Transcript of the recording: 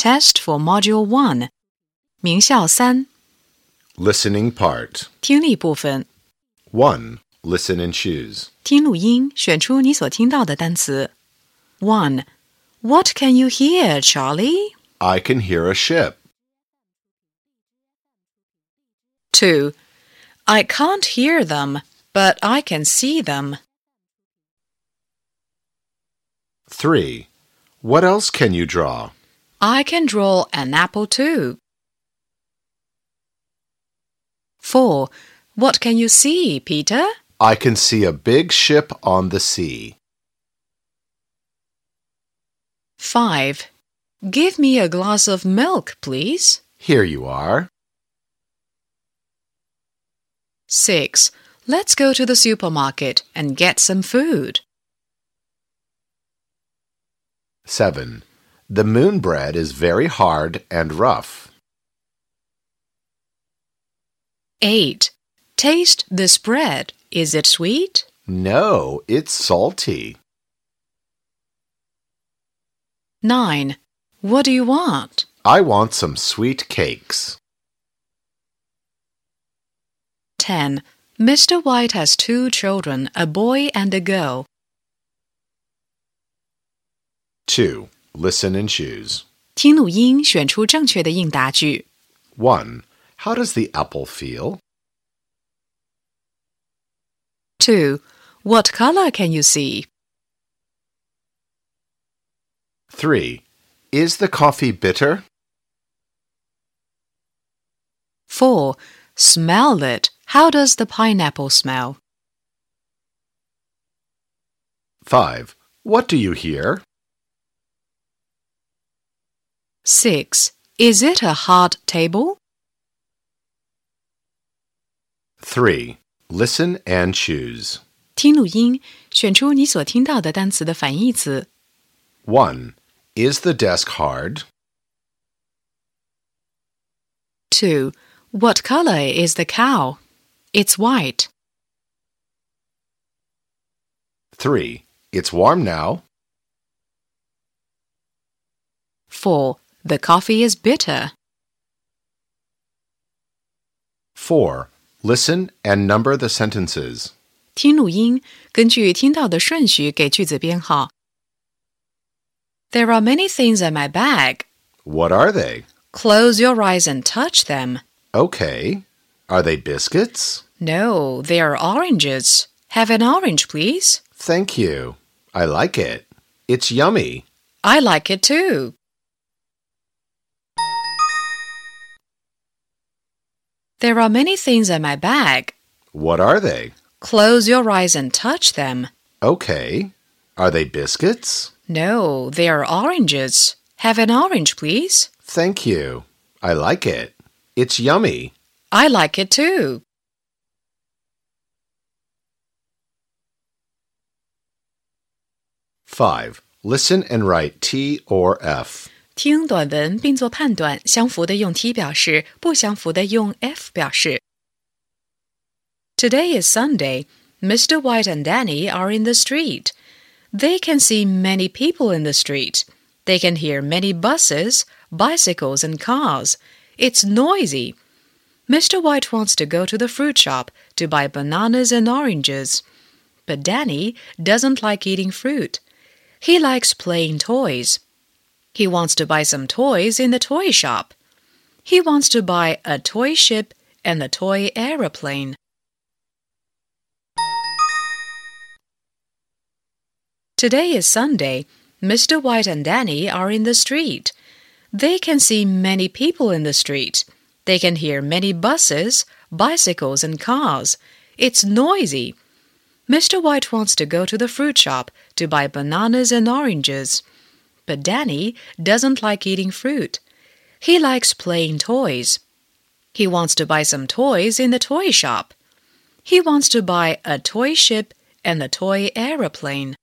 Test for Module One，名校三 Listening part. 听力部分， 1. Listen and choose. 听录音，选出你所听到的单词。One, What can you hear, Charlie? I can hear a ship. Two, I can't hear them, but I can see them. 3. What else can you draw? I can draw an apple too. Four, What can you see, Peter? I can see a big ship on the sea. Five, Give me a glass of milk, please. Here you are. Six, Let's go to the supermarket and get some food. 7. The moon bread is very hard and rough. Eight, Taste this bread. Is it sweet? No, it's salty. Nine, What do you want? I want some sweet cakes. 10. Mr. White has two children, a boy and a girl. 2. Listen and choose. 听录音，选出正确的应答句。 1. How does the apple feel? 2. What color can you see? 3. Is the coffee bitter? 4. Smell it. How does the pineapple smell? 5. What do you hear? 6. Is it a hard table? 3. Listen and choose. 听录音，选出你所听到的单词的反义词。 1. Is the desk hard? 2. What color is the cow? It's white. 3. It's warm now. 4. The coffee is bitter. 4. Listen and number the sentences. 听录音，根据听到的顺序给句子编号。There are many things in my bag. What are they? Close your eyes and touch them. Okay. Are they biscuits? No, they are oranges. Have an orange, please. Thank you. I like it. It's yummy. I like it too. There are many things in my bag. What are they? Close your eyes and touch them. Okay. Are they biscuits? No, they are oranges. Have an orange, please. Thank you. I like it. It's yummy. I like it too. Five. Listen and write T or F. 听短文并做判断，相符的用 T 表示，不相符的用 F 表示。Today is Sunday. Mr. White and Danny are in the street. They can see many people in the street. They can hear many buses, bicycles, and cars. It's noisy. Mr. White wants to go to the fruit shop to buy bananas and oranges. But Danny doesn't like eating fruit. He likes playing toys. He wants to buy some toys in the toy shop. He wants to buy a toy ship and a toy aeroplane. Today is Sunday. Mr. White and Danny are in the street. They can see many people in the street. They can hear many buses, bicycles, and cars. It's noisy. Mr. White wants to go to the fruit shop to buy bananas and oranges. But Danny doesn't like eating fruit. He likes playing toys. He wants to buy some toys in the toy shop. He wants to buy a toy ship and a toy aeroplane.